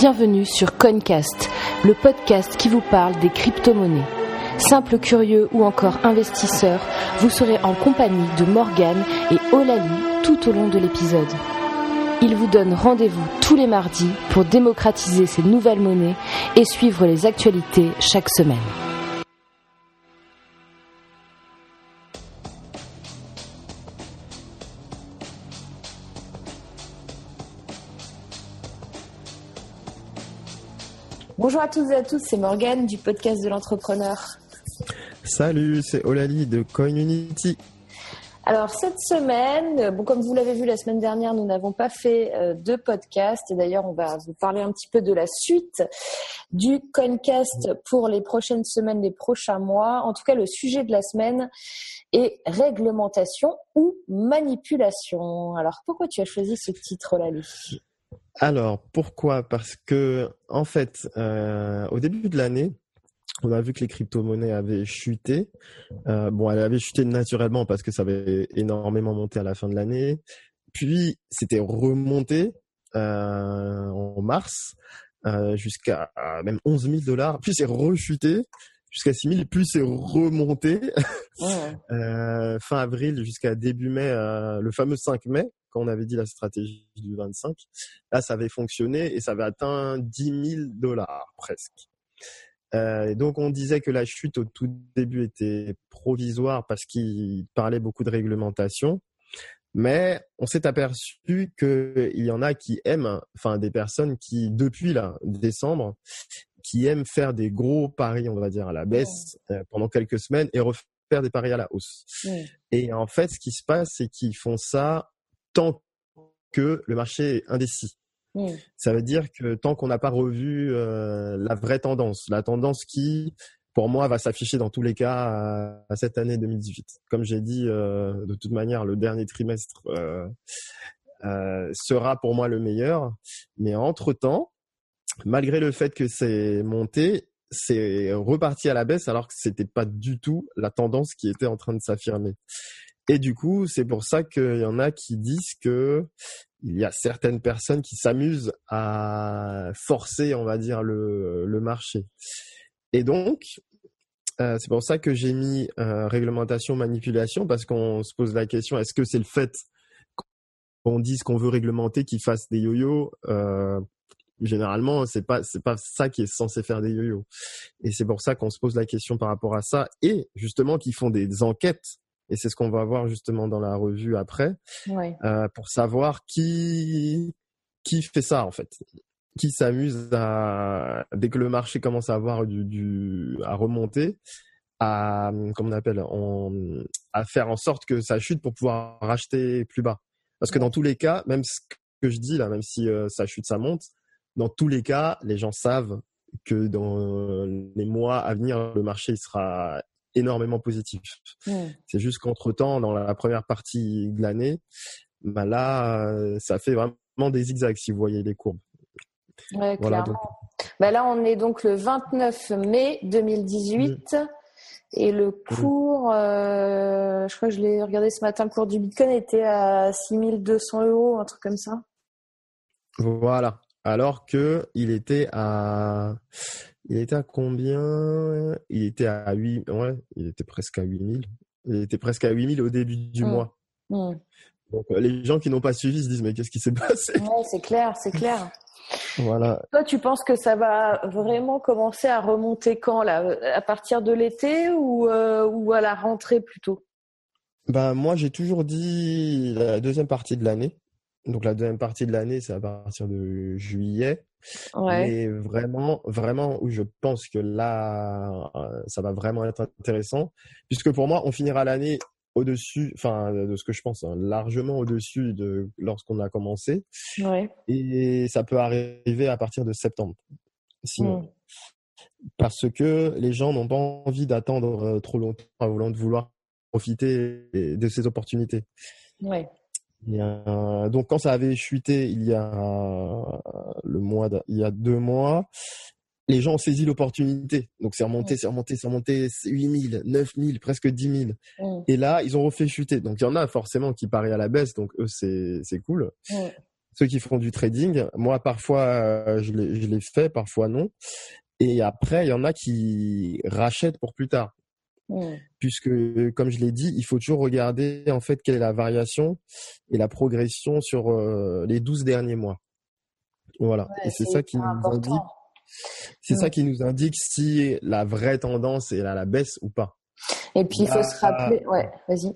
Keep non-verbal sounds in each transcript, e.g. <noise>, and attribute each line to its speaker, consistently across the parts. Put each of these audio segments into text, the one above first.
Speaker 1: Bienvenue sur Coincast, le podcast qui vous parle des crypto-monnaies. Simple curieux ou encore investisseur, vous serez en compagnie de Morgane et Olali tout au long de l'épisode. Ils vous donnent rendez-vous tous les mardis pour démocratiser ces nouvelles monnaies et suivre les actualités chaque semaine. Bonjour à toutes et à tous, c'est Morgane du podcast de l'entrepreneur.
Speaker 2: Salut, c'est Olali de CoinUnity.
Speaker 1: Alors cette semaine, bon comme vous l'avez vu la semaine dernière, nous n'avons pas fait euh, de podcast et d'ailleurs on va vous parler un petit peu de la suite du Coincast pour les prochaines semaines, les prochains mois. En tout cas, le sujet de la semaine est réglementation ou manipulation. Alors pourquoi tu as choisi ce titre, Olali
Speaker 2: Alors pourquoi? Parce que en fait, euh, au début de l'année, on a vu que les crypto-monnaies avaient chuté. Euh, bon, elles avaient chuté naturellement parce que ça avait énormément monté à la fin de l'année. Puis, c'était remonté euh, en mars jusqu'à même 11 000 dollars. Puis, c'est rechuté jusqu'à 6 000. Puis, c'est remonté <laughs> euh, fin avril jusqu'à début mai, euh, le fameux 5 mai, quand on avait dit la stratégie du 25. Là, ça avait fonctionné et ça avait atteint 10 000 dollars presque. Euh, donc on disait que la chute au tout début était provisoire parce qu'il parlait beaucoup de réglementation, mais on s'est aperçu qu'il y en a qui aiment, enfin des personnes qui depuis là décembre, qui aiment faire des gros paris, on va dire à la baisse euh, pendant quelques semaines et refaire des paris à la hausse. Et en fait, ce qui se passe, c'est qu'ils font ça tant que le marché est indécis. Ça veut dire que tant qu'on n'a pas revu euh, la vraie tendance, la tendance qui, pour moi, va s'afficher dans tous les cas à, cette année 2018. Comme j'ai dit, euh, de toute manière, le dernier trimestre sera pour moi le meilleur. Mais entre-temps, malgré le fait que c'est monté, c'est reparti à la baisse alors que c'était pas du tout la tendance qui était en train de s'affirmer. Et du coup, c'est pour ça qu'il y en a qui disent que il y a certaines personnes qui s'amusent à forcer, on va dire, le, le marché. Et donc, euh, c'est pour ça que j'ai mis euh, réglementation, manipulation, parce qu'on se pose la question est-ce que c'est le fait qu'on dise qu'on veut réglementer qui fasse des yo-yo euh, Généralement, c'est pas c'est pas ça qui est censé faire des yo-yo. Et c'est pour ça qu'on se pose la question par rapport à ça, et justement qu'ils font des enquêtes et c'est ce qu'on va voir justement dans la revue après, euh, pour savoir qui qui fait ça en fait, qui s'amuse à dès que le marché commence à avoir du, du à remonter, à comment on appelle, à faire en sorte que ça chute pour pouvoir racheter plus bas. Parce que dans tous les cas, même ce que je dis là, même si euh, ça chute, ça monte, dans tous les cas, les gens savent que dans les mois à venir, le marché sera énormément positif. C'est juste qu'entre temps, dans la première partie de l'année, bah là, euh, ça fait vraiment des zigzags si vous voyez les courbes.
Speaker 1: Ouais, voilà, bah là, on est donc le 29 mai 2018 et le cours, euh, je crois que je l'ai regardé ce matin, le cours du Bitcoin était à 6200 euros, un truc comme ça.
Speaker 2: Voilà. Alors que il était à il était à combien? Il était à 8, ouais, il était presque à 8000. Il était presque à 8000 au début du mmh. mois. Mmh. Donc euh, les gens qui n'ont pas suivi se disent mais qu'est-ce qui s'est <laughs> passé?
Speaker 1: Ouais, c'est clair, c'est clair.
Speaker 2: Voilà.
Speaker 1: Toi, tu penses que ça va vraiment commencer à remonter quand là? À partir de l'été ou, euh, ou à la rentrée plutôt?
Speaker 2: Ben moi, j'ai toujours dit la deuxième partie de l'année. Donc la deuxième partie de l'année, c'est à partir de juillet. Ouais. Mais vraiment, vraiment, où je pense que là, euh, ça va vraiment être intéressant, puisque pour moi, on finira l'année au-dessus, enfin, de ce que je pense, hein, largement au-dessus de lorsqu'on a commencé. Ouais. Et ça peut arriver à partir de septembre. Sinon. Mmh. Parce que les gens n'ont pas envie d'attendre euh, trop longtemps en voulant de vouloir profiter de ces opportunités. Ouais. Euh, donc quand ça avait chuté il y a le mois, il y a deux mois, les gens ont saisi l'opportunité. Donc c'est remonté, c'est remonté, c'est remonté, 8000, 9000, presque 10 000. Et là, ils ont refait chuter. Donc il y en a forcément qui parient à la baisse, donc eux c'est c'est cool. ceux qui font du trading. Moi, parfois, je l'ai fait, parfois non. Et après, il y en a qui rachètent pour plus tard. Mmh. Puisque, comme je l'ai dit, il faut toujours regarder en fait quelle est la variation et la progression sur les 12 derniers mois. Voilà. et c'est ça qui nous indique. C'est ça mmh. qui nous indique si la vraie tendance est à la baisse ou pas.
Speaker 1: Et puis il faut se rappeler. Ouais, vas-y.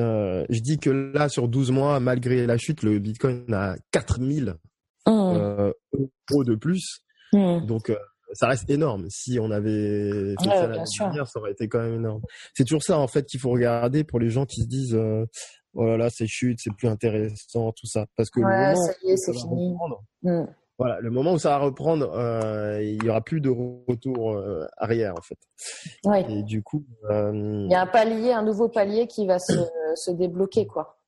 Speaker 2: Euh, je dis que là, sur 12 mois, malgré la chute, le Bitcoin a 4000 mmh. euh, euros de plus. Mmh. Donc, euh, ça reste énorme. Si on avait fait ça l'année dernière, ça aurait été quand même énorme. C'est toujours ça, en fait, qu'il faut regarder pour les gens qui se disent oh là là, c'est chute, c'est plus intéressant, tout ça. Parce que le moment
Speaker 1: fini.
Speaker 2: Voilà, le où ça va reprendre, euh, il y aura plus de retour euh, arrière en fait.
Speaker 1: Ouais.
Speaker 2: Et du coup,
Speaker 1: euh, il y a un palier, un nouveau palier qui va se, se débloquer quoi.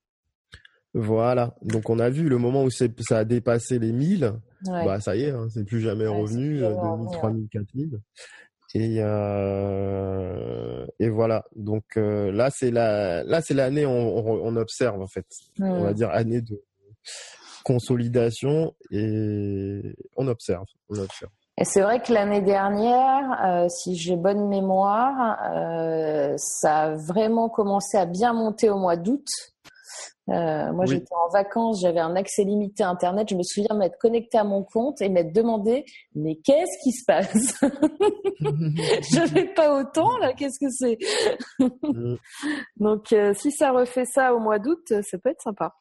Speaker 2: Voilà, donc on a vu le moment où ça a dépassé les 1000, bah ça y est, hein, c'est plus jamais revenu, 2000, 3000, 4000. Et euh, et voilà. Donc euh, là c'est la là c'est l'année on, on, observe en fait. On va dire année de consolidation et on observe. On observe.
Speaker 1: Et c'est vrai que l'année dernière, euh, si j'ai bonne mémoire, euh, ça a vraiment commencé à bien monter au mois d'août. Euh, moi, j'étais en vacances, j'avais un accès limité à Internet. Je me souviens m'être connecté à mon compte et m'être demandé, mais qu'est-ce qui se passe? <laughs> Je vais pas autant là. Qu'est-ce que c'est? Mm. Donc, euh, si ça refait ça au mois d'août, ça peut être sympa.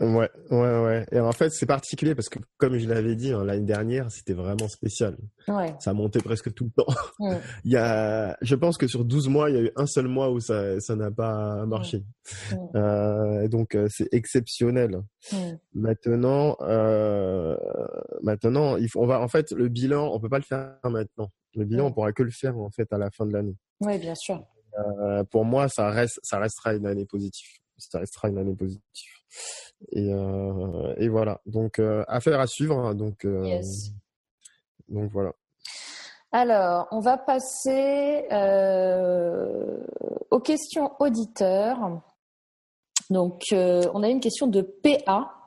Speaker 2: Ouais, ouais, ouais. Et en fait, c'est particulier parce que, comme je l'avais dit hein, l'année dernière, c'était vraiment spécial.
Speaker 1: Ouais.
Speaker 2: Ça montait presque tout le temps. <laughs> il y a, je pense que sur 12 mois, il y a eu un seul mois où ça, ça n'a pas marché. Euh, donc, euh, c'est exceptionnel. Maintenant, euh, maintenant, il faut, on va, en fait, le bilan, on peut pas le faire maintenant. Le bilan, on pourra que le faire en fait à la fin de l'année.
Speaker 1: Oui, bien sûr.
Speaker 2: Euh, pour moi, ça reste, ça restera une année positive. Ça restera une année positive. Et, euh, et voilà. Donc, euh, affaire à suivre. Hein. Donc, euh, donc voilà.
Speaker 1: Alors, on va passer aux questions auditeurs. Donc, on a une question de PA.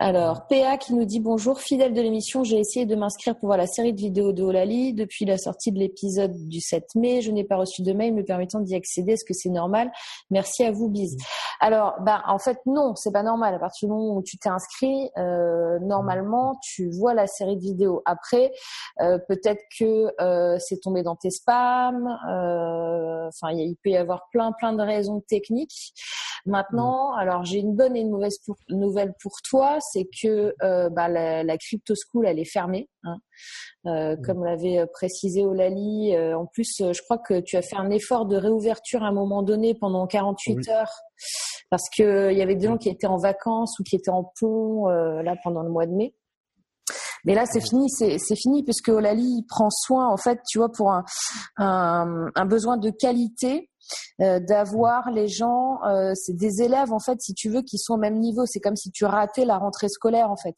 Speaker 1: Alors, PA qui nous dit bonjour, fidèle de l'émission, j'ai essayé de m'inscrire pour voir la série de vidéos de Olali. Depuis la sortie de l'épisode du 7 mai, je n'ai pas reçu de mail me permettant d'y accéder. Est-ce que c'est normal? Merci à vous, bise. Alors, bah, en fait, non, c'est pas normal. À partir du moment où tu t'es inscrit, euh, normalement, tu vois la série de vidéos. Après, euh, peut-être que euh, c'est tombé dans tes spams. Enfin, il peut y avoir plein, plein de raisons techniques. Maintenant, alors j'ai une bonne et une mauvaise nouvelle pour toi c'est que euh, bah, la, la, crypto school elle est fermée, hein. euh, mmh. comme l'avait euh, précisé Olali. en plus, je crois que tu as fait un effort de réouverture à un moment donné pendant 48 heures parce que il y avait des gens qui étaient en vacances ou qui étaient en pont là pendant le mois de mai. Mais là, c'est fini, c'est fini puisque Olali prend soin, en fait, tu vois, pour un, un, un besoin de qualité euh, d'avoir les gens, euh, c'est des élèves en fait, si tu veux, qui sont au même niveau. C'est comme si tu ratais la rentrée scolaire en fait.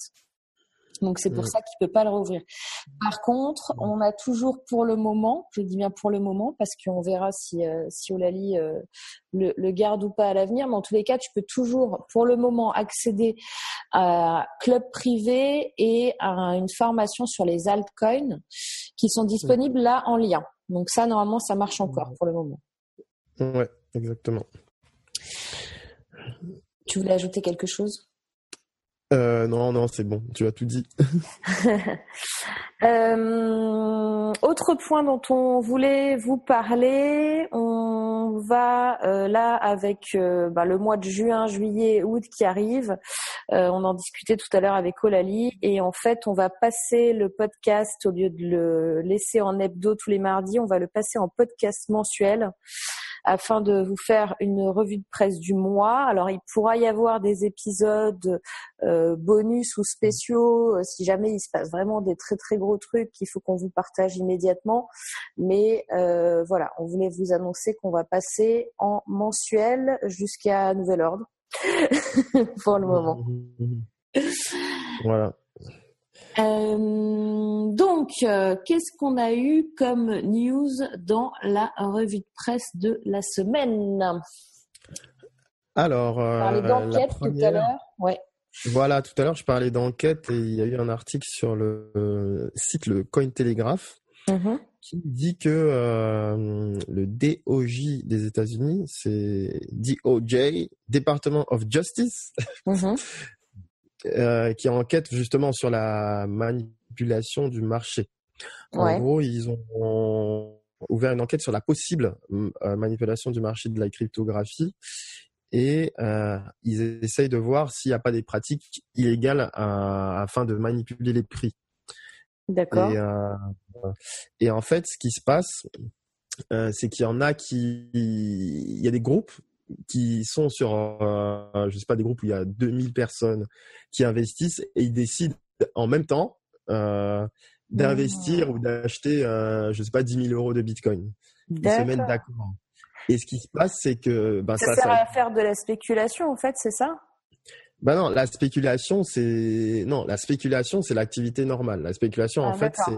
Speaker 1: Donc c'est pour ça qu'il peut pas le rouvrir. Par contre, on a toujours pour le moment, je dis bien pour le moment, parce qu'on verra si euh, si Olali le, le, garde ou pas à l'avenir, mais en tous les cas, tu peux toujours pour le moment accéder à club privé et à une formation sur les altcoins qui sont disponibles là en lien. Donc ça, normalement, ça marche encore pour le moment.
Speaker 2: Ouais, exactement.
Speaker 1: Tu voulais ajouter quelque chose?
Speaker 2: Euh, non, non, c'est bon, tu as tout dit. <laughs> <laughs>
Speaker 1: euh, autre point dont on voulait vous parler, on va euh, là avec euh, bah, le mois de juin, juillet, août qui arrive. On en discutait tout à l'heure avec Olali et en fait, on va passer le podcast au lieu de le laisser en hebdo tous les mardis, on va le passer en podcast mensuel afin de vous faire une revue de presse du mois. Alors, il pourra y avoir des épisodes euh, bonus ou spéciaux euh, si jamais il se passe vraiment des très très gros trucs qu'il faut qu'on vous partage immédiatement. Mais euh, voilà, on voulait vous annoncer qu'on va passer en mensuel jusqu'à nouvel ordre <laughs> pour le moment.
Speaker 2: Voilà.
Speaker 1: Euh, donc, euh, qu'est-ce qu'on a eu comme news dans la revue de presse de la semaine?
Speaker 2: Alors,
Speaker 1: On parlait d'enquête tout à l'heure. Ouais.
Speaker 2: Voilà, tout à l'heure, je parlais d'enquête et il y a eu un article sur le site le Cointelegraph
Speaker 1: Mhm.
Speaker 2: qui dit que euh, le DOJ des États-Unis, c'est DOJ, Department of Justice,
Speaker 1: Mhm. <laughs>
Speaker 2: euh, qui enquête justement sur la manipulation du marché. En
Speaker 1: Ouais.
Speaker 2: gros, ils ont ouvert une enquête sur la possible euh, manipulation du marché de la cryptographie et euh, ils essayent de voir s'il n'y a pas des pratiques illégales à- afin de manipuler les prix.
Speaker 1: D'accord.
Speaker 2: Et, euh, et en fait, ce qui se passe, euh, c'est qu'il y en a qui, il y a des groupes qui sont sur, euh, je sais pas, des groupes où il y a 2000 personnes qui investissent et ils décident en même temps euh, d'investir
Speaker 1: Mmh.
Speaker 2: ou d'acheter, euh, je sais pas, 10 000 euros de Bitcoin. Ils se mettent
Speaker 1: D'accord.
Speaker 2: Et ce qui se passe, c'est que, ben,
Speaker 1: Ça,
Speaker 2: ça,
Speaker 1: sert
Speaker 2: ça,
Speaker 1: à faire de la spéculation, en fait, c'est ça?
Speaker 2: Ben non, la spéculation, c'est, non, la spéculation, c'est l'activité normale. La spéculation, en
Speaker 1: Ah,
Speaker 2: fait, c'est,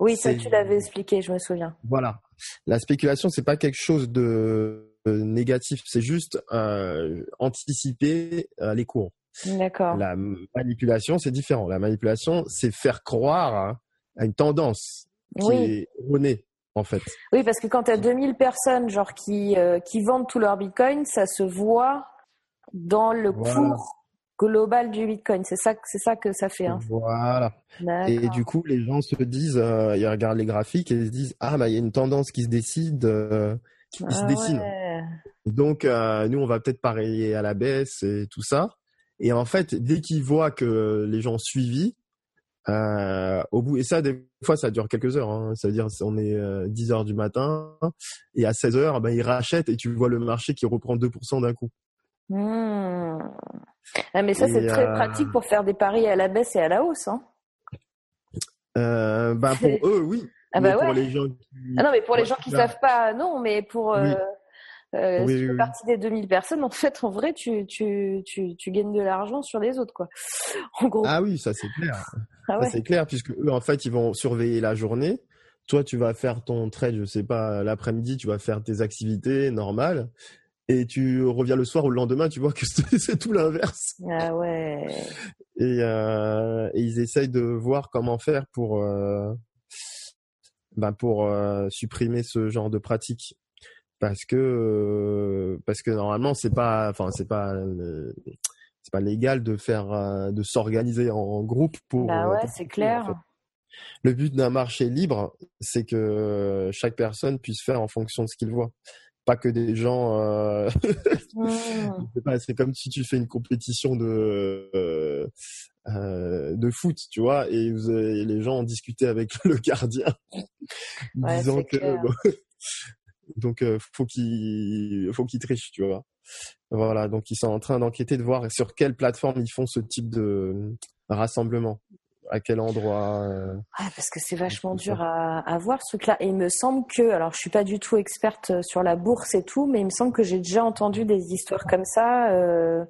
Speaker 1: Oui, ça, tu l'avais expliqué, je me souviens.
Speaker 2: Voilà. La spéculation, c'est pas quelque chose de négatif, c'est juste euh, anticiper euh, les cours.
Speaker 1: D'accord.
Speaker 2: La manipulation, c'est différent. La manipulation, c'est faire croire à, à une tendance qui
Speaker 1: Oui.
Speaker 2: est erronée, en fait.
Speaker 1: Oui, parce que quand tu as 2000 personnes genre qui, euh, qui vendent tout leur Bitcoin, ça se voit dans le
Speaker 2: Voilà.
Speaker 1: cours global du Bitcoin. C'est ça, que- c'est ça que ça fait. Hein.
Speaker 2: Voilà. Et du coup, les gens se disent, euh, ils regardent les graphiques et ils se disent, ah, bah, il y a une tendance qui se décide, euh, qui se
Speaker 1: Ah
Speaker 2: dessine.
Speaker 1: ouais.
Speaker 2: Donc, euh, nous, on va peut-être parier à la baisse et tout ça. Et en fait, dès qu'ils voient que les gens ont suivi, euh, au bout, et ça, des fois, ça dure quelques heures. Hein, C'est-à-dire, on est euh, 10 heures du matin et à 16 heures, ben, ils rachètent et tu vois le marché qui reprend 2% d'un coup.
Speaker 1: Hmm. Ah, mais ça, c'est très
Speaker 2: euh,
Speaker 1: pratique pour faire des paris à la baisse et à la hausse. Hein.
Speaker 2: Euh, ben, <laughs> pour eux, oui.
Speaker 1: Ah bah
Speaker 2: pour les gens qui...
Speaker 1: Ah non, mais pour les gens qui
Speaker 2: là-
Speaker 1: savent pas, non, mais pour
Speaker 2: Oui.
Speaker 1: euh,
Speaker 2: Oui,
Speaker 1: si tu fais
Speaker 2: oui.
Speaker 1: partie des 2000 personnes, en fait, en vrai, tu, tu, tu, tu gagnes de l'argent sur les autres, quoi. <laughs> En gros.
Speaker 2: Ah oui, ça c'est clair. <laughs>
Speaker 1: Ah ouais.
Speaker 2: c'est clair, puisque eux, en fait, ils vont surveiller la journée. Toi, tu vas faire ton trade, je sais pas, l'après-midi, tu vas faire tes activités normales. Et tu reviens le soir ou le lendemain, tu vois que <laughs> c'est tout l'inverse.
Speaker 1: Ah ouais.
Speaker 2: Et, euh, et ils essayent de voir comment faire pour, euh, ben pour euh, supprimer ce genre de pratique. Parce que, euh, parce que normalement, c'est pas, enfin, c'est pas, euh, c'est pas légal de faire, euh, de s'organiser en groupe pour.
Speaker 1: Bah ouais, c'est
Speaker 2: en
Speaker 1: clair.
Speaker 2: fait. Le but d'un marché libre, c'est que chaque personne puisse faire en fonction de ce qu'il voit. Pas que des gens. Euh... <laughs> Pas, c'est comme si tu fais une compétition de euh, euh, de foot, tu vois, et, vous avez- et les gens ont discuté avec <laughs> le gardien,
Speaker 1: Ouais,
Speaker 2: disant que donc euh, faut qu'il faut qu'il triche, tu vois. Voilà, donc ils sont en train d'enquêter de voir sur quelle plateforme ils font ce type de rassemblement, à quel endroit. euh,
Speaker 1: Ouais, parce que c'est vachement dur à, à voir ce truc-là. Et il me semble que, alors je suis pas du tout experte euh, sur la bourse et tout, mais il me semble que j'ai déjà entendu des histoires comme ça euh,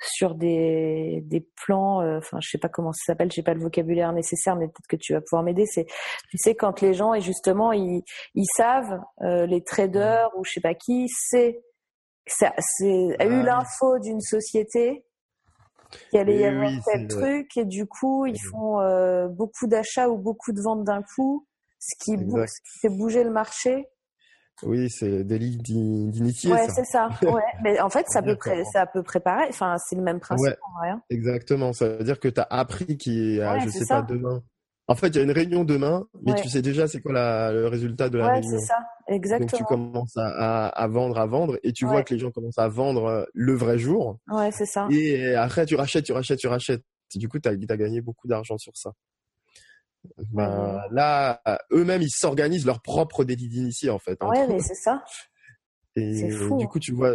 Speaker 1: sur des, des plans. euh, Enfin, je sais pas comment ça s'appelle, j'ai pas le vocabulaire nécessaire, mais peut-être que tu vas pouvoir m'aider. C'est, tu sais, quand les gens et justement ils, ils savent, euh, les traders ou je sais pas qui, c'est ça, c'est a
Speaker 2: Ah
Speaker 1: eu
Speaker 2: oui.
Speaker 1: l'info d'une société qu'il allait y avoir
Speaker 2: oui,
Speaker 1: tel truc et du coup ils
Speaker 2: c'est-
Speaker 1: font euh, beaucoup d'achats ou beaucoup de ventes d'un coup, ce qui, bou-
Speaker 2: Exact.
Speaker 1: ce qui fait bouger le marché.
Speaker 2: Oui, c'est délit d'in- d'initié,
Speaker 1: ouais, c'est ça. <laughs> Ouais. Mais en fait, ça peut, ça peut préparer. Enfin, c'est le même principe
Speaker 2: Ouais.
Speaker 1: en vrai. hein.
Speaker 2: Exactement. Ça veut dire que tu as appris a,
Speaker 1: Ouais,
Speaker 2: je sais
Speaker 1: ça.
Speaker 2: pas, demain. En fait, il y a une réunion demain, mais
Speaker 1: Ouais.
Speaker 2: tu sais déjà c'est quoi la- le résultat de la
Speaker 1: Ouais,
Speaker 2: réunion.
Speaker 1: c'est ça.
Speaker 2: Donc tu
Speaker 1: Exactement.
Speaker 2: commences à, à, à vendre, à vendre, et tu
Speaker 1: Ouais.
Speaker 2: vois que les gens commencent à vendre euh, le vrai jour.
Speaker 1: Ouais, c'est ça.
Speaker 2: Et après, tu rachètes, tu rachètes, tu rachètes. Et du coup, tu as, gagné beaucoup d'argent sur ça. Ben, Là, eux-mêmes, ils s'organisent leur propre délit d'initié, en fait. hein.
Speaker 1: Ouais, mais c'est ça.
Speaker 2: Et
Speaker 1: c'est fou,
Speaker 2: du coup, tu vois,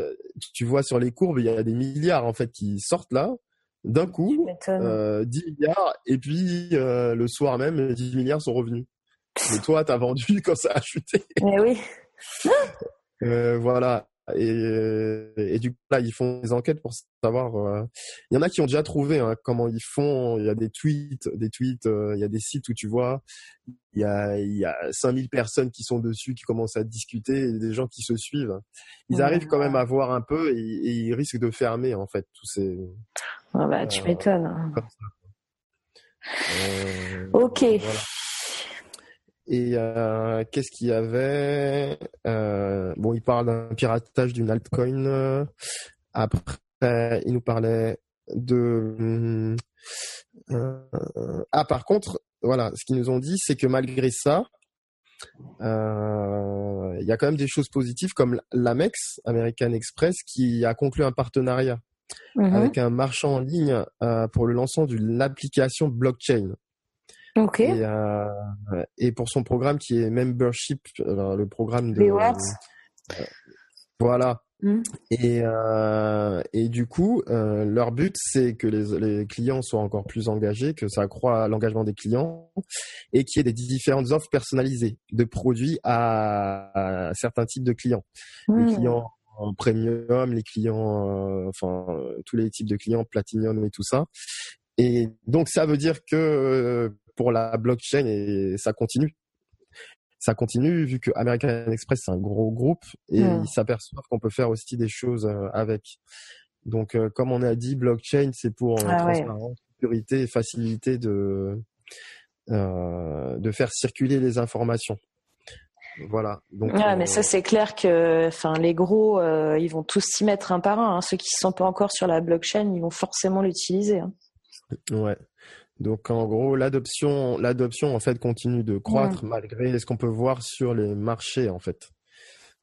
Speaker 2: tu vois sur les courbes, il y a des milliards, en fait, qui sortent là, d'un coup. Euh, 10 milliards et puis euh, le soir même 10 milliards sont revenus. <laughs> Mais toi t'as vendu quand ça a chuté.
Speaker 1: Mais oui. <laughs>
Speaker 2: Euh, voilà. Et, et, du coup, là, ils font des enquêtes pour savoir. Euh, il y en a qui ont déjà trouvé hein, comment ils font. Il y a des tweets, des tweets. Euh, il y a des sites où tu vois, il y a, il y a 5000 personnes qui sont dessus, qui commencent à discuter, et des gens qui se suivent. Ils arrivent quand même à voir un peu et, et, ils risquent de fermer en fait tous ces.
Speaker 1: Ah bah, tu m'étonnes. Hein. ok. Voilà.
Speaker 2: Et euh, qu'est-ce qu'il y avait euh, Bon, il parle d'un piratage d'une altcoin. Après, il nous parlait de... Euh, ah, par contre, voilà, ce qu'ils nous ont dit, c'est que malgré ça, euh, il y a quand même des choses positives comme l'Amex, American Express, qui a conclu un partenariat mm-hmm. avec un marchand en ligne euh, pour le lancement de l'application blockchain.
Speaker 1: Ok.
Speaker 2: Et, euh, et, pour son programme qui est membership, le programme de. Euh, voilà. Hmm. Et, euh, et du coup, euh, leur but, c'est que les, les, clients soient encore plus engagés, que ça accroît l'engagement des clients et qu'il y ait des différentes offres personnalisées de produits à, à certains types de clients. Les hmm. clients en premium, les clients, euh, enfin tous les types de clients, platinum et tout ça. Et donc ça veut dire que euh, pour la blockchain et ça continue. Ça continue vu que American Express c'est un gros groupe et ils s'aperçoivent qu'on peut faire aussi des choses euh, avec. Donc euh, comme on a dit, blockchain c'est pour ah transparence, sécurité et facilité de de faire circuler les informations. Voilà.
Speaker 1: Donc, mais ça c'est clair que, enfin, les gros, ils vont tous s'y mettre un par un. Hein. Ceux qui ne sont pas encore sur la blockchain, ils vont forcément l'utiliser. Hein.
Speaker 2: Ouais. Donc en gros, l'adoption, l'adoption en fait continue de croître malgré ce qu'on peut voir sur les marchés en fait.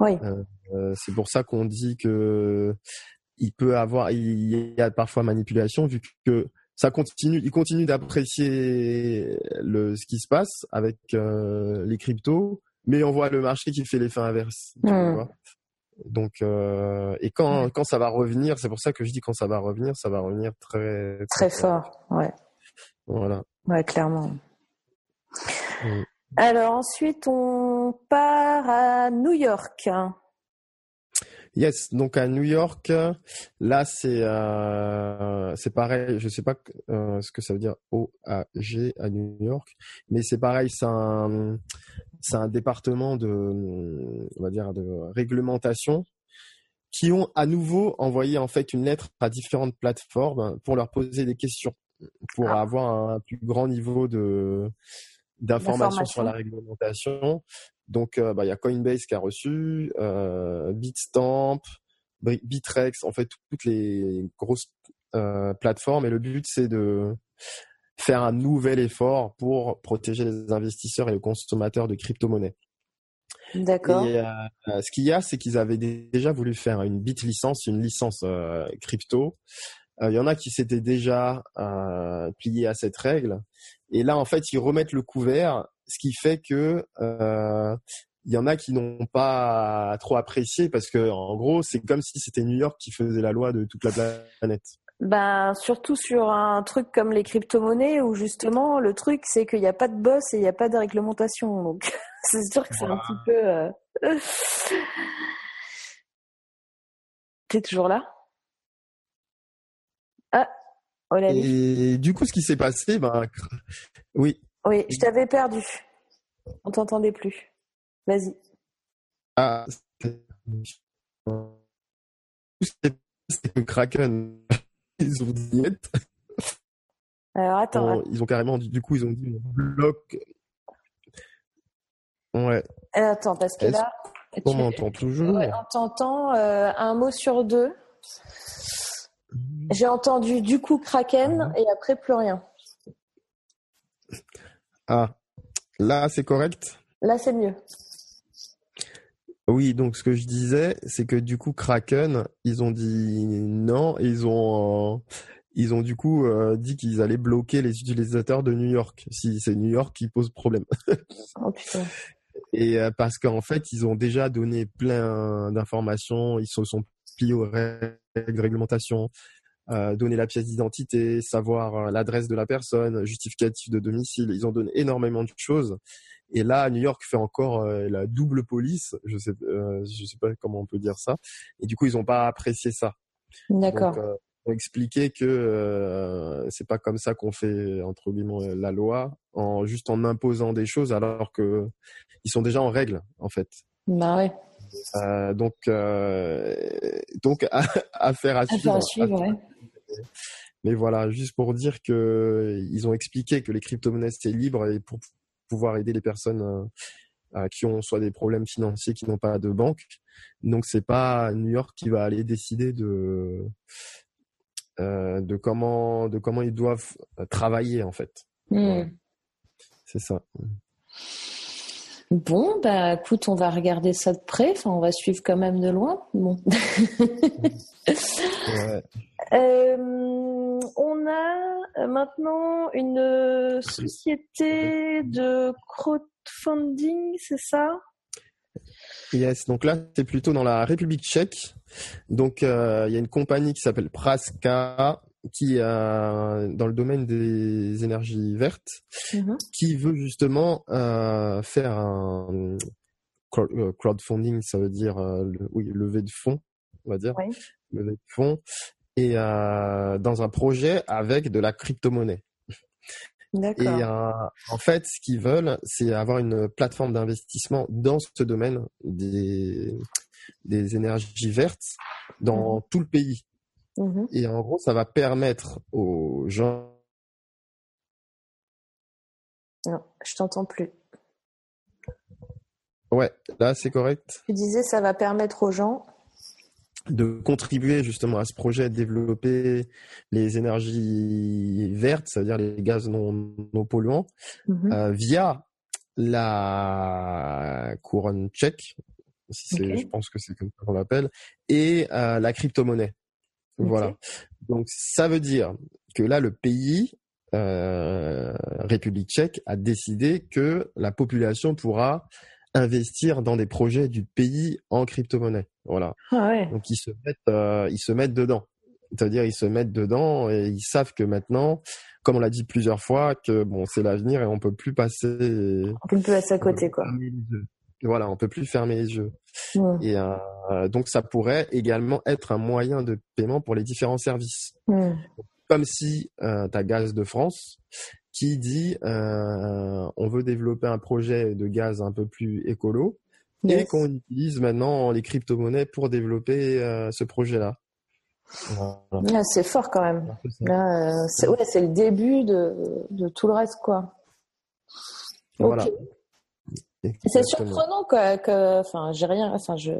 Speaker 1: Oui.
Speaker 2: Euh, euh, c'est pour ça qu'on dit que il peut avoir, il y a parfois manipulation vu que ça continue, il continue d'apprécier le ce qui se passe avec euh, les cryptos, mais on voit le marché qui fait l'effet inverse. Donc, euh, et quand, quand ça va revenir, c'est pour ça que je dis quand ça va revenir, ça va revenir très
Speaker 1: très, fort. Ouais.
Speaker 2: Voilà.
Speaker 1: Ouais, clairement. Alors ensuite, on part à New York.
Speaker 2: Yes, donc à New York, là c'est euh, c'est pareil, je sais pas euh, ce que ça veut dire OAG à New York, mais c'est pareil, c'est un c'est un département de on va dire de réglementation qui ont à nouveau envoyé en fait une lettre à différentes plateformes pour leur poser des questions pour ah. avoir un plus grand niveau de d'informations sur la réglementation. Donc, euh, bah, il y a Coinbase qui a reçu, euh, Bitstamp, Bitrex, en fait toutes les grosses euh, plateformes. Et le but, c'est de faire un nouvel effort pour protéger les investisseurs et les consommateurs de crypto-monnaies.
Speaker 1: D'accord.
Speaker 2: Et ce qu'il y a, c'est qu'ils avaient déjà voulu faire une bit licence, une licence crypto. Il y en a qui s'étaient déjà pliés à cette règle. Et là, en fait, ils remettent le couvert ce qui fait que euh, il y en a qui n'ont pas trop apprécié parce que en gros c'est comme si c'était New York qui faisait la loi de toute la planète.
Speaker 1: Ben surtout sur un truc comme les crypto-monnaies où justement le truc c'est qu'il n'y a pas de boss et il n'y a pas de réglementation donc <laughs> c'est sûr que c'est un petit peu. Euh... <laughs> T'es toujours là?
Speaker 2: Et du coup ce qui s'est passé, ben oui.
Speaker 1: Oui, je t'avais perdu. On t'entendait plus. Vas-y.
Speaker 2: Ah, c'est que Kraken, ils ont dit
Speaker 1: Alors attends,
Speaker 2: Ils ont carrément, du coup, ils ont dit bloc. Ouais.
Speaker 1: Euh, attends, parce que là.
Speaker 2: On m'entend toujours?
Speaker 1: on t'entend euh, un mot sur deux. J'ai entendu du coup Kraken et après plus rien.
Speaker 2: Ah, là c'est correct?
Speaker 1: Là c'est mieux.
Speaker 2: Oui, donc ce que je disais, c'est que du coup Kraken, ils ont dit non, et ils ont ils ont du coup euh, dit qu'ils allaient bloquer les utilisateurs de New York si c'est New York qui pose problème. <laughs>
Speaker 1: oh putain.
Speaker 2: Et euh, parce qu'en fait, ils ont déjà donné plein d'informations, ils se sont pliés aux règles, réglementations, euh, donner la pièce d'identité, savoir euh, l'adresse de la personne, justificatif de domicile. Ils ont donné énormément de choses. Et là, New York fait encore la double police. Je sais, je sais pas comment on peut dire ça. Et du coup, ils ont pas apprécié ça.
Speaker 1: D'accord.
Speaker 2: ont expliqué que c'est pas comme ça qu'on fait entre guillemets la loi, en juste en imposant des choses alors que ils sont déjà en règle en fait.
Speaker 1: Bah ouais.
Speaker 2: Euh, donc, euh, donc <laughs> affaire à suivre.
Speaker 1: À suivre ouais.
Speaker 2: Mais voilà, juste pour dire que ils ont expliqué que les crypto-monnaies c'est libre et pour pouvoir aider les personnes euh, qui ont soit des problèmes financiers, qui n'ont pas de banque. Donc c'est pas New York qui va aller décider de euh, de comment de comment ils doivent travailler en fait.
Speaker 1: Hmm.
Speaker 2: C'est ça.
Speaker 1: Bon, bah écoute, on va regarder ça de près. Enfin, on va suivre quand même de loin. Bon. <laughs>
Speaker 2: ouais.
Speaker 1: Euh, on a maintenant une société de crowdfunding, c'est ça?
Speaker 2: Yes, donc là c'est plutôt dans la République tchèque. Donc euh, il y a une compagnie qui s'appelle Praska qui a dans le domaine des énergies vertes,
Speaker 1: Mhm.
Speaker 2: qui veut justement euh, faire un crowd- euh, crowdfunding, ça veut dire euh, le- oui lever de fonds, on va dire,
Speaker 1: Oui.
Speaker 2: lever de fonds, et euh, dans un projet avec de la crypto-monnaie. Et euh, en fait, ce qu'ils veulent, c'est avoir une plateforme d'investissement dans ce domaine des, des énergies vertes dans tout le pays.
Speaker 1: Mhm.
Speaker 2: Et en gros, ça va permettre aux gens.
Speaker 1: Non, je t'entends plus.
Speaker 2: Ouais, là, c'est correct.
Speaker 1: Tu disais ça va permettre aux gens.
Speaker 2: De contribuer justement à ce projet, de développer les énergies vertes, c'est-à-dire les gaz non, non polluants,
Speaker 1: Mhm.
Speaker 2: euh, via la couronne tchèque, si c'est- je pense que c'est comme ça qu'on l'appelle, et euh, la crypto-monnaie. Voilà. Donc ça veut dire que là, le pays, euh, République tchèque, a décidé que la population pourra investir dans des projets du pays en crypto-monnaie. Voilà.
Speaker 1: Ah ouais.
Speaker 2: Donc ils se mettent, euh, ils se mettent dedans. C'est-à-dire ils se mettent dedans et ils savent que maintenant, comme on l'a dit plusieurs fois, que bon c'est l'avenir et on peut plus passer.
Speaker 1: On peut plus passer à côté, quoi.
Speaker 2: yeux. Voilà, on peut plus fermer les yeux. Et euh, donc ça pourrait également être un moyen de paiement pour les différents services. Comme si euh, tu as Gaz de France qui dit euh, on veut développer un projet de gaz un peu plus écolo et qu'on utilise maintenant les crypto-monnaies pour développer euh, ce projet-là. Voilà.
Speaker 1: Ah, c'est fort quand même. Là, euh, c'est ouais, c'est le début de, de tout le reste, quoi.
Speaker 2: Voilà.
Speaker 1: C'est surprenant quoi, que, enfin, j'ai rien, enfin, je,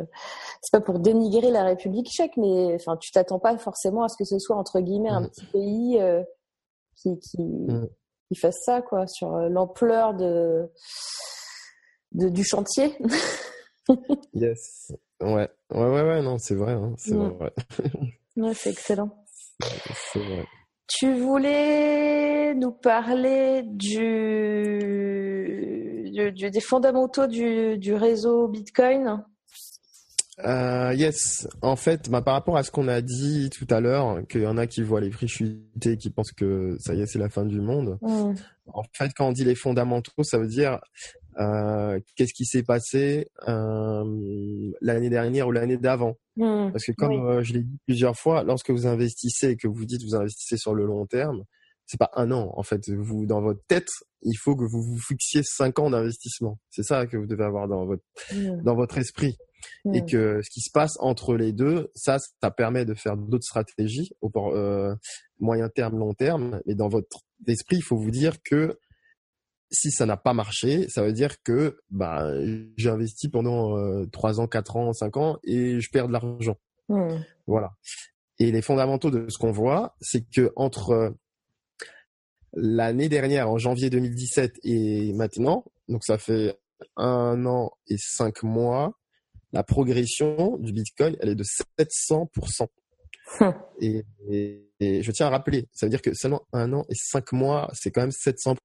Speaker 1: c'est pas pour dénigrer la République tchèque, mais enfin, tu t'attends pas forcément à ce que ce soit entre guillemets un
Speaker 2: Mhm.
Speaker 1: petit pays euh, qui, qui,
Speaker 2: Mhm.
Speaker 1: Qui fasse ça, quoi, sur euh, l'ampleur de, de, du chantier. <laughs>
Speaker 2: Yes. Ouais. Ouais, ouais, ouais, non, c'est vrai, hein, c'est
Speaker 1: Mm.
Speaker 2: vrai. <laughs>
Speaker 1: ouais, c'est excellent.
Speaker 2: C'est vrai.
Speaker 1: Tu voulais nous parler du, du- des fondamentaux du, du réseau Bitcoin?
Speaker 2: Euh, yes. En fait, bah, par rapport à ce qu'on a dit tout à l'heure, qu'il y en a qui voient les prix chuter, qui pensent que ça y est, c'est la fin du monde.
Speaker 1: Mhm.
Speaker 2: En fait, quand on dit les fondamentaux, ça veut dire euh, qu'est-ce qui s'est passé euh, l'année dernière ou l'année d'avant.
Speaker 1: Mhm.
Speaker 2: Parce que comme
Speaker 1: Oui.
Speaker 2: euh, je l'ai dit plusieurs fois, lorsque vous investissez et que vous dites vous investissez sur le long terme, c'est pas un an. En fait, vous dans votre tête, il faut que vous vous fixiez cinq ans d'investissement. C'est ça que vous devez avoir dans votre
Speaker 1: Mhm.
Speaker 2: dans votre esprit et que ce qui se passe entre les deux, ça, ça permet de faire d'autres stratégies au euh, moyen terme, long terme. Mais dans votre esprit, il faut vous dire que si ça n'a pas marché, ça veut dire que bah, j'ai investi pendant euh, trois ans, quatre ans, cinq ans et je perds de l'argent. Voilà. Et les fondamentaux de ce qu'on voit, c'est que entre l'année dernière, en janvier 2017 et maintenant, donc ça fait un an et cinq mois, la progression du Bitcoin, elle est de 700%.
Speaker 1: Hum.
Speaker 2: Et, et- et je tiens à rappeler, ça veut dire que seulement un an et cinq mois, c'est quand même 700%.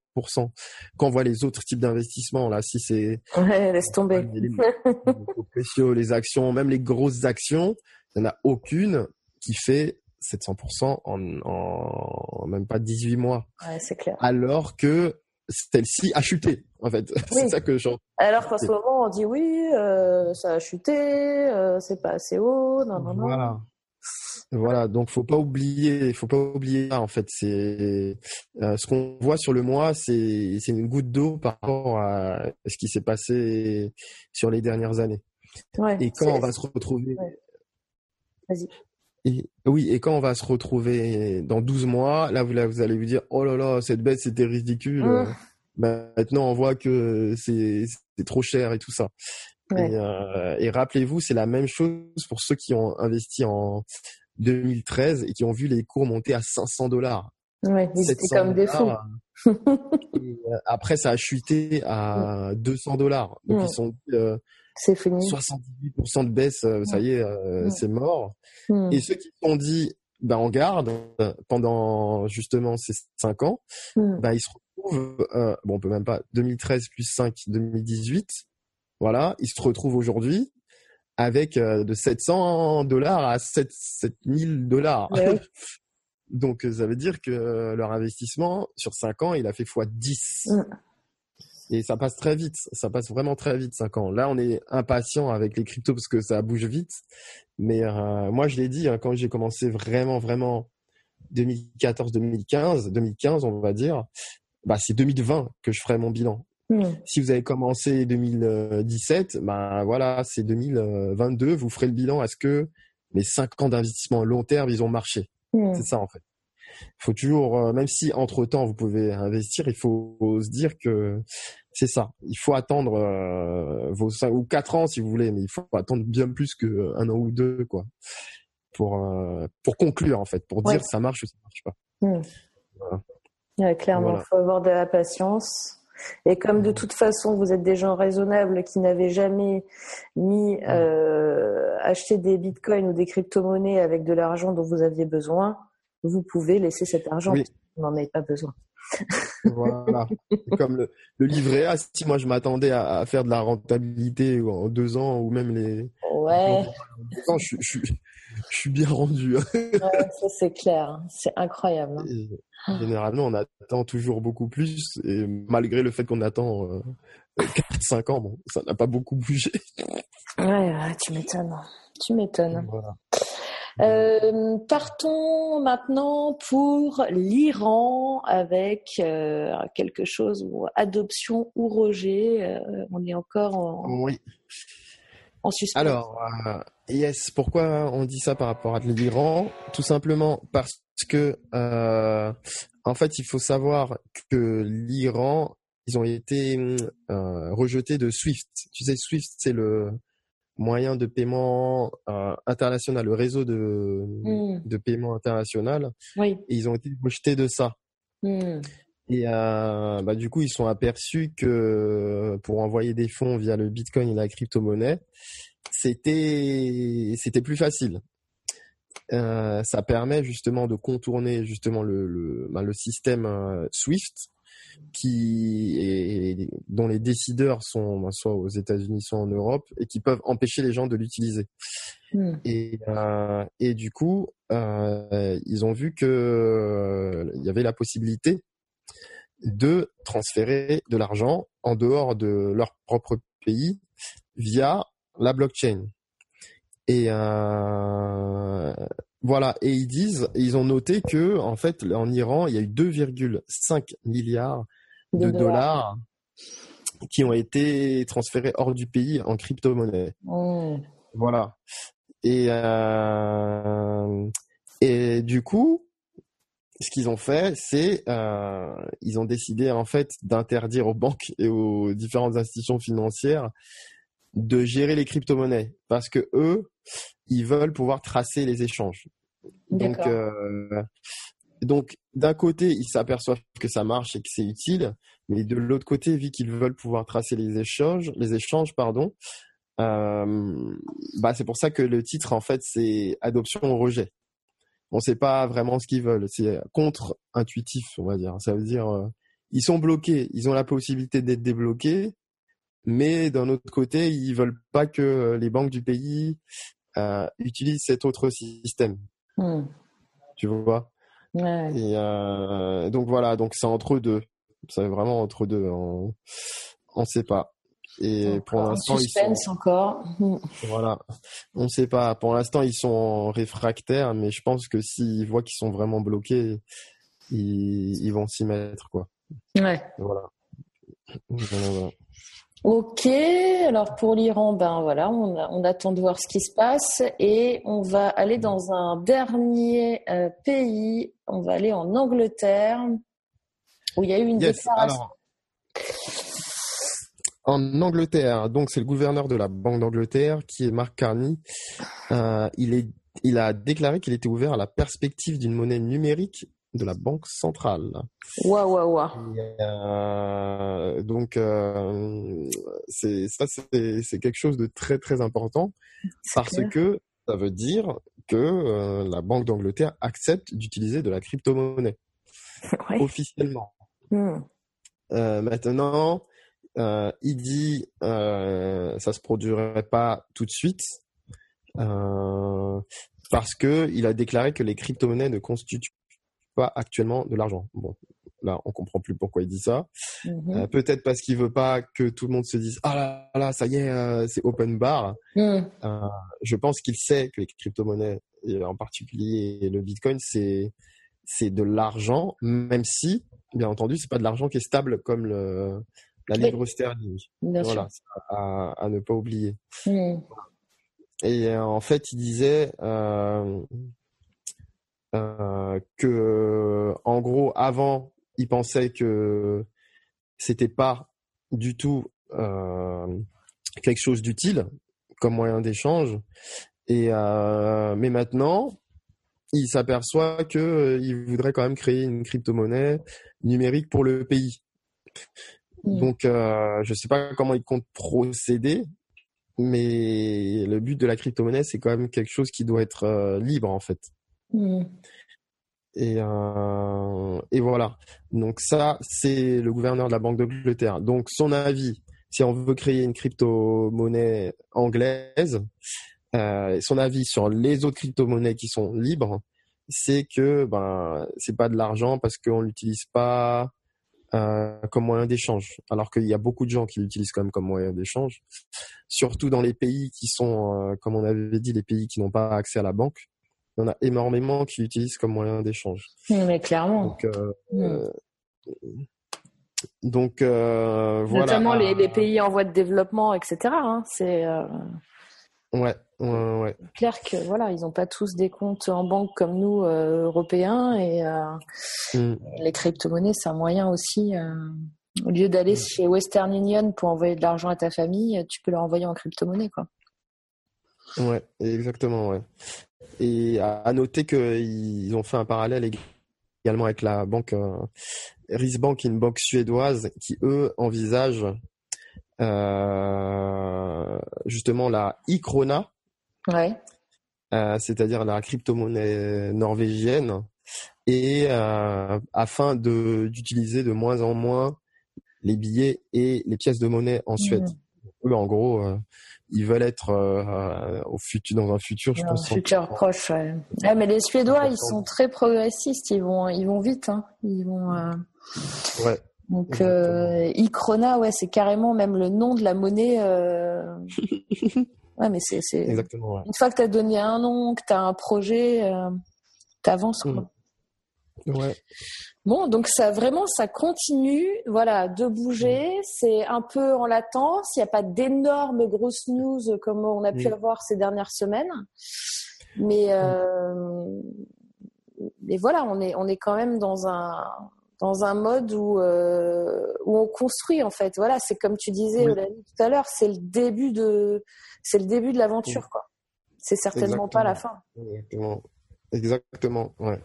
Speaker 2: Quand on voit les autres types d'investissements, là, si c'est
Speaker 1: Ouais, laisse tomber. <laughs>
Speaker 2: les actions, même les grosses actions, il n'y en a aucune qui fait 700% en, en même pas 18 mois.
Speaker 1: Ouais, c'est clair.
Speaker 2: Alors que celle-ci a chuté. En fait. <laughs> c'est ça que je.
Speaker 1: Alors qu'en ce moment, on dit oui, ça a chuté, c'est pas assez haut, non, non, non.
Speaker 2: Voilà. Voilà, donc faut pas oublier, faut pas oublier en fait. C'est euh, ce qu'on voit sur le mois, c'est c'est une goutte d'eau par rapport à ce qui s'est passé sur les dernières années. Ouais, et quand on va se retrouver,
Speaker 1: vas-y.
Speaker 2: Et, oui, et quand on va se retrouver dans 12 mois, là vous, vous allez vous dire oh là là cette bête c'était ridicule. Mmh. Ben, maintenant on voit que c'est trop cher et tout ça. Et, euh, et rappelez-vous, c'est la même chose pour ceux qui ont investi en 2013 et qui ont vu les cours monter à 500 dollars.
Speaker 1: Ouais, c'était comme des fous.
Speaker 2: Euh, après, ça a chuté à 200 dollars. Donc, ils sont euh,
Speaker 1: c'est fini.
Speaker 2: 78% de baisse, euh, ça y est, euh, c'est mort. Et ceux qui se sont dit, ben, on garde pendant justement ces 5 ans, ils se retrouvent, euh, bon, on peut même pas, 2013 plus 5, 2018, voilà, ils se retrouvent aujourd'hui avec euh, de 700 dollars à 7, 7000 dollars. <laughs> Donc ça veut dire que leur investissement sur 5 ans, il a fait x 10. Mm. Et ça passe très vite, ça passe vraiment très vite 5 ans. Là, on est impatient avec les cryptos parce que ça bouge vite. Mais euh, moi, je l'ai dit, hein, quand j'ai commencé vraiment, vraiment 2014, 2015, 2015, on va dire, bah, c'est 2020 que je ferai mon bilan. Hmm. Si vous avez commencé 2017, ben voilà, c'est 2022, vous ferez le bilan. Est-ce que les cinq ans d'investissement long terme, ils ont marché? Hmm. C'est ça en fait. Il faut toujours, euh, même si entre temps vous pouvez investir, il faut se dire que c'est ça. Il faut attendre euh, vos cinq ou quatre ans si vous voulez, mais il faut attendre bien plus qu'un an ou deux quoi, pour euh, pour conclure en fait, pour dire ça marche ou ça marche pas.
Speaker 1: Hmm. clairement, il faut avoir de la patience. Et comme de toute façon, vous êtes des gens raisonnables qui n'avaient jamais mis euh, acheter des bitcoins ou des crypto-monnaies avec de l'argent dont vous aviez besoin, vous pouvez laisser cet argent. Vous n'en avez pas besoin.
Speaker 2: voilà. <laughs> Comme le, livret A, si moi je m'attendais à, faire de la rentabilité en deux ans ou même les.
Speaker 1: Ouais.
Speaker 2: je, je, je suis bien rendu. Hein.
Speaker 1: ça c'est clair, c'est incroyable.
Speaker 2: Hein. généralement, on attend toujours beaucoup plus, et malgré le fait qu'on attend euh, 4-5 ans, bon, ça n'a pas beaucoup bougé.
Speaker 1: Ouais, tu m'étonnes. Tu m'étonnes. Euh, partons maintenant pour l'Iran avec euh, quelque chose ou adoption ou rejet. Euh, on est encore en.
Speaker 2: Oui.
Speaker 1: En suspens.
Speaker 2: Alors, yes, pourquoi on dit ça par rapport à l'Iran? Tout simplement parce que, en fait, il faut savoir que l'Iran, ils ont été rejetés de SWIFT. Tu sais, SWIFT, c'est le moyen de paiement euh, international, le réseau de, hmm. de paiement international.
Speaker 1: Oui.
Speaker 2: Et ils ont été rejetés de ça. Hmm. Et euh, bah, du coup, ils sont aperçus que pour envoyer des fonds via le Bitcoin et la crypto-monnaie, c'était c'était plus facile. Euh, ça permet justement de contourner justement le le, bah, le système euh, SWIFT qui est, dont les décideurs sont bah, soit aux États-Unis soit en Europe et qui peuvent empêcher les gens de l'utiliser. Hmm. Et euh, et du coup, euh, ils ont vu que euh, il y avait la possibilité de transférer de l'argent en dehors de leur propre pays via la blockchain. Et euh, voilà, et ils disent, ils ont noté que en fait, en Iran, il y a eu 2,5 milliards de, dollars. qui ont été transférés hors du pays en crypto-monnaie.
Speaker 1: Mmh.
Speaker 2: Voilà. Et euh, et du coup, ce qu'ils ont fait, c'est euh, ils ont décidé en fait d'interdire aux banques et aux différentes institutions financières de gérer les crypto-monnaies parce que eux, ils veulent pouvoir tracer les échanges. Donc, euh, donc d'un côté, ils s'aperçoivent que ça marche et que c'est utile, mais de l'autre côté, vu qu'ils veulent pouvoir tracer les échanges, les échanges, pardon, euh, bah c'est pour ça que le titre en fait c'est adoption ou rejet. On ne sait pas vraiment ce qu'ils veulent, c'est contre-intuitif, on va dire. Ça veut dire euh, ils sont bloqués, ils ont la possibilité d'être débloqués, mais d'un autre côté, ils veulent pas que les banques du pays euh, utilisent cet autre système. Hmm. Tu vois?
Speaker 1: Ouais.
Speaker 2: Et euh, donc voilà, donc c'est entre deux. C'est vraiment entre deux. on ne sait pas. Et pour l'instant, ils
Speaker 1: sont encore.
Speaker 2: Voilà, on ne sait pas. Pour l'instant, ils sont réfractaires, mais je pense que s'ils voient qu'ils sont vraiment bloqués, ils, vont s'y mettre, quoi.
Speaker 1: Ouais. Voilà. Ok, alors pour l'Iran, ben voilà, on, attend de voir ce qui se passe et on va aller dans un dernier euh, pays. On va aller en Angleterre où il y a eu une déclaration.
Speaker 2: en Angleterre, donc c'est le gouverneur de la Banque d'Angleterre qui est Mark Carney. Euh, il est, il a déclaré qu'il était ouvert à la perspective d'une monnaie numérique de la Banque centrale.
Speaker 1: Waouh, waouh, waouh.
Speaker 2: donc, euh, ça, c'est quelque chose de très, très important parce que ça veut dire que euh, la Banque d'Angleterre accepte d'utiliser de la crypto-monnaie <laughs> officiellement. Hmm. Euh, maintenant, il dit euh, ça se produirait pas tout de suite parce que il a déclaré que les crypto-monnaies ne constituent pas actuellement de l'argent. Bon, là, on comprend plus pourquoi il dit ça. Mhm. Euh, peut-être parce qu'il veut pas que tout le monde se dise ah là là, ça y est, euh, c'est open bar. Mhm. Euh, je pense qu'il sait que les crypto-monnaies, en particulier le Bitcoin, c'est c'est de l'argent, même si, bien entendu, c'est pas de l'argent qui est stable comme le la livre sterling. voilà, à, à, ne pas oublier. Mhm. Et en fait, il disait, euh, euh, que en gros avant il pensait que c'était pas du tout euh, quelque chose d'utile comme moyen d'échange et euh, mais maintenant il s'aperçoit que euh, il voudrait quand même créer une crypto-monnaie numérique pour le pays. Mmh. Donc euh, je sais pas comment il compte procéder mais le but de la crypto-monnaie c'est quand même quelque chose qui doit être euh, libre en fait. Mm. Et, euh, et voilà. Donc ça, c'est le gouverneur de la Banque d'Angleterre. Donc son avis, si on veut créer une crypto-monnaie anglaise, euh, son avis sur les autres crypto-monnaies qui sont libres, c'est que ben c'est pas de l'argent parce qu'on l'utilise pas euh, comme moyen d'échange. Alors qu'il y a beaucoup de gens qui l'utilisent quand même comme moyen d'échange, surtout dans les pays qui sont, comme on avait dit, les pays qui n'ont pas accès à la banque il y en a énormément qui l'utilisent comme moyen d'échange.
Speaker 1: Mais clairement.
Speaker 2: Donc, euh, euh donc euh, voilà.
Speaker 1: Notamment les, les, pays en voie de développement, etc. Hein, c'est.
Speaker 2: Euh... Ouais, ouais, ouais.
Speaker 1: Clair que voilà, ils n'ont pas tous des comptes en banque comme nous euh, Européens et mm. les crypto-monnaies, c'est un moyen aussi. au lieu d'aller mm. chez Western Union pour envoyer de l'argent à ta famille, tu peux leur envoyer en crypto-monnaie, quoi.
Speaker 2: Ouais, exactement, ouais. Et à, noter qu'ils ont fait un parallèle également avec la banque euh, Riksbank, une banque suédoise, qui eux envisagent euh, justement la e-krona,
Speaker 1: ouais.
Speaker 2: euh, c'est-à-dire la crypto-monnaie norvégienne, et euh, afin de d'utiliser de moins en moins les billets et les pièces de monnaie en Suède. Mmh. Eux, en gros, euh, ils veulent être euh, au futur, dans un futur, je pense.
Speaker 1: Un futur proche, ouais. Ah, mais les Suédois, ils sont très progressistes, ils vont, ils vont vite, hein. Ils vont. Euh...
Speaker 2: Ouais.
Speaker 1: Donc, Ikrona, ouais, c'est carrément même le nom de la monnaie. <laughs> Ouais, mais c'est.
Speaker 2: Exactement. Ouais.
Speaker 1: Une fois que tu as donné un nom, que tu as un projet, tu avances, quoi. Mm.
Speaker 2: Ouais.
Speaker 1: Bon, donc ça vraiment, ça continue, voilà, de bouger. C'est un peu en latence. Il n'y a pas d'énormes grosses news comme on a pu avoir ces dernières semaines, mais euh, mais voilà, on est on est quand même dans un dans un mode où euh, où on construit en fait. Voilà, c'est comme tu disais tout à l'heure, c'est le début de c'est le début de l'aventure quoi. C'est certainement pas la fin.
Speaker 2: Exactement. Exactement. Ouais.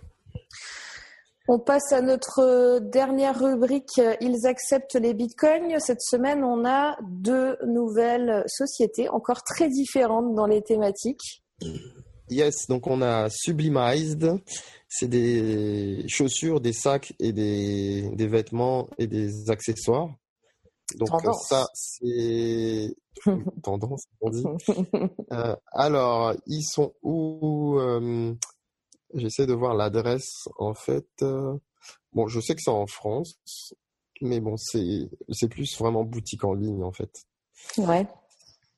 Speaker 1: On passe à notre euh, dernière rubrique. Ils acceptent les bitcoins. Cette semaine, on a deux nouvelles sociétés, encore très différentes dans les thématiques.
Speaker 2: Yes, donc on a Sublimized. C'est des chaussures, des sacs et des, vêtements et des accessoires. Donc ça, c'est <laughs> tendance, on dit. Euh, alors, ils sont où euh, J'essaie de voir l'adresse en fait. Euh, bon, je sais que c'est en France. mais bon, c'est c'est plus vraiment boutique en ligne en fait.
Speaker 1: Ouais.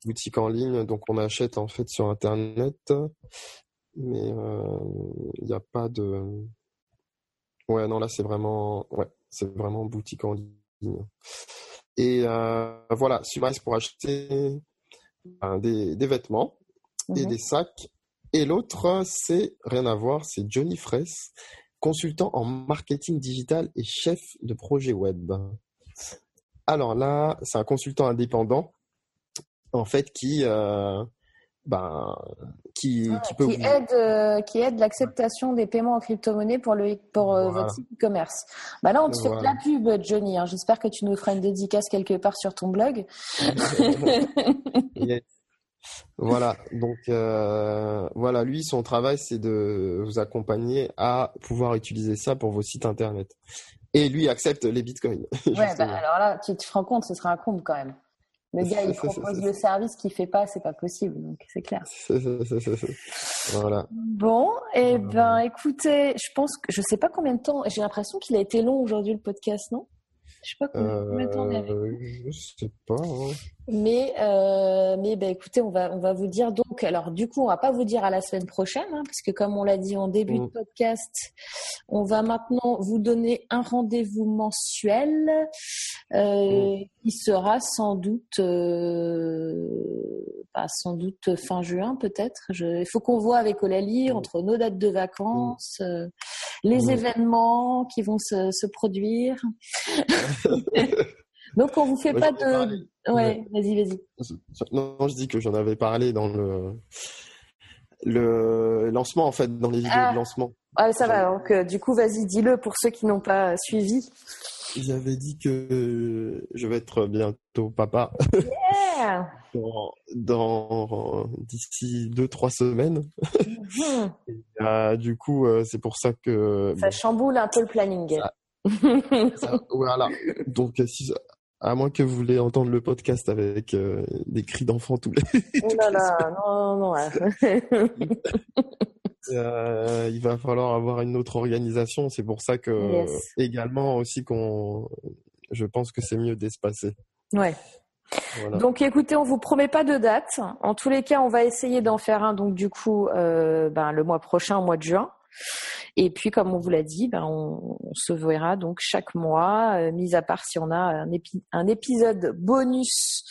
Speaker 2: Boutique en ligne, donc on achète en fait sur internet, mais il n'y a pas de. Ouais, non là c'est vraiment, ouais, c'est vraiment boutique en ligne. Et voilà, Sumaris pour acheter ben, des, des vêtements et mhm. des sacs. Et l'autre, c'est rien à voir, c'est Johnny Fraisse, consultant en marketing digital et chef de projet web. Alors là, c'est un consultant indépendant, en fait, qui, euh, ben, qui, qui, peut
Speaker 1: qui aide, euh, qui aide l'acceptation des paiements en crypto-monnaie pour le pour euh, votre site e-commerce. Bah là, on te fait de la pub, Johnny. Hein. J'espère que tu nous feras une dédicace quelque part sur ton blog. <laughs> <laughs>
Speaker 2: Voilà, donc euh, voilà, lui, son travail, c'est de vous accompagner à pouvoir utiliser ça pour vos sites internet. Et lui accepte les bitcoins. <laughs>
Speaker 1: Ouais, bah, alors là, tu te rends compte, ce sera un comble quand même. Le gars, il <laughs> propose le service qu'il fait pas, c'est pas possible, donc c'est clair. <laughs>
Speaker 2: voilà.
Speaker 1: Bon, et eh ben, écoutez, je pense que je sais pas combien de temps. J'ai l'impression qu'il a été long aujourd'hui le podcast, non? Je sais pas combien, de temps on avait.
Speaker 2: Euh, je sais pas. Hein.
Speaker 1: Mais, euh, mais ben, écoutez, on va, on va vous dire donc. Alors, du coup, on va pas vous dire à la semaine prochaine, hein, parce que comme on l'a dit en début de mm. podcast, on va maintenant vous donner un rendez-vous mensuel euh, mm. qui sera sans doute, euh, sans doute fin juin peut-être. Il faut qu'on voit avec Olali mm. entre nos dates de vacances, les événements qui vont se, se produire. <laughs> Donc on vous fait pas de. Ouais, vas-y, vas-y.
Speaker 2: Non, je dis que j'en avais parlé dans le le lancement en fait, dans les vidéos de ah. lancement.
Speaker 1: Ah, ça va. Donc euh, du coup, vas-y, dis-le pour ceux qui n'ont pas suivi.
Speaker 2: J'avais dit que je vais être bientôt papa.
Speaker 1: Yeah <laughs>
Speaker 2: dans, d'ici deux trois semaines. Mhm. Euh, du coup, euh, c'est pour ça que
Speaker 1: ça chamboule un peu le planning.
Speaker 2: voilà. Donc si, à moins que vous voulez entendre le podcast avec euh, des cris d'enfants tous les. <laughs>
Speaker 1: Oh là là, <laughs> non, non, <laughs>
Speaker 2: euh, il va falloir avoir une autre organisation. C'est pour ça que également aussi qu'on, je pense que c'est mieux d'espacer.
Speaker 1: Ouais. Donc écoutez, on vous promet pas de date. En tous les cas, on va essayer d'en faire un. Donc du coup, euh, ben, le mois prochain, au mois de juin. Et puis, comme on vous l'a dit, ben, on, se verra donc chaque mois, euh, mis à part si on a un, un épisode bonus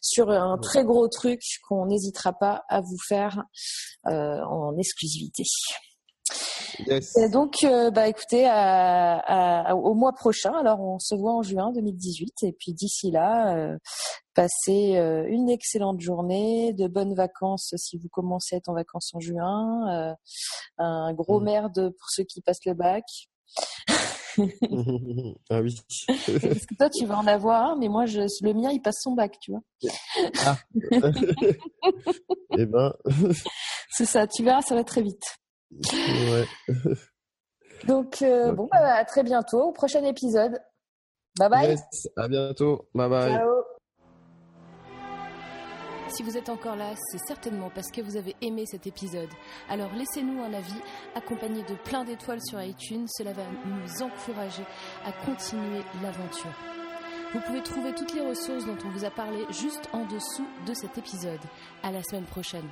Speaker 1: sur un très gros truc qu'on n'hésitera pas à vous faire euh, en exclusivité. Donc, euh, bah, écoutez, au mois prochain. Alors, on se voit en juin 2018. Et puis, d'ici là, euh, passez euh, une excellente journée, de bonnes vacances si vous commencez à être en vacances en juin. un gros mm. merde pour ceux qui passent le bac. <laughs>
Speaker 2: ah oui.
Speaker 1: Parce que toi, tu vas en avoir un, mais moi, je, le mien, il passe son bac, tu vois. Ah. <laughs>
Speaker 2: eh ben.
Speaker 1: C'est ça, tu verras, ça va très vite.
Speaker 2: Ouais. <laughs>
Speaker 1: Donc, euh, bon, bah, à très bientôt, au prochain épisode. Bye bye.
Speaker 2: Yes, à bientôt. Bye bye.
Speaker 1: Ciao.
Speaker 3: Si vous êtes encore là, c'est certainement parce que vous avez aimé cet épisode. Alors laissez-nous un avis accompagné de plein d'étoiles sur iTunes. Cela va nous encourager à continuer l'aventure. Vous pouvez trouver toutes les ressources dont on vous a parlé juste en dessous de cet épisode. À la semaine prochaine.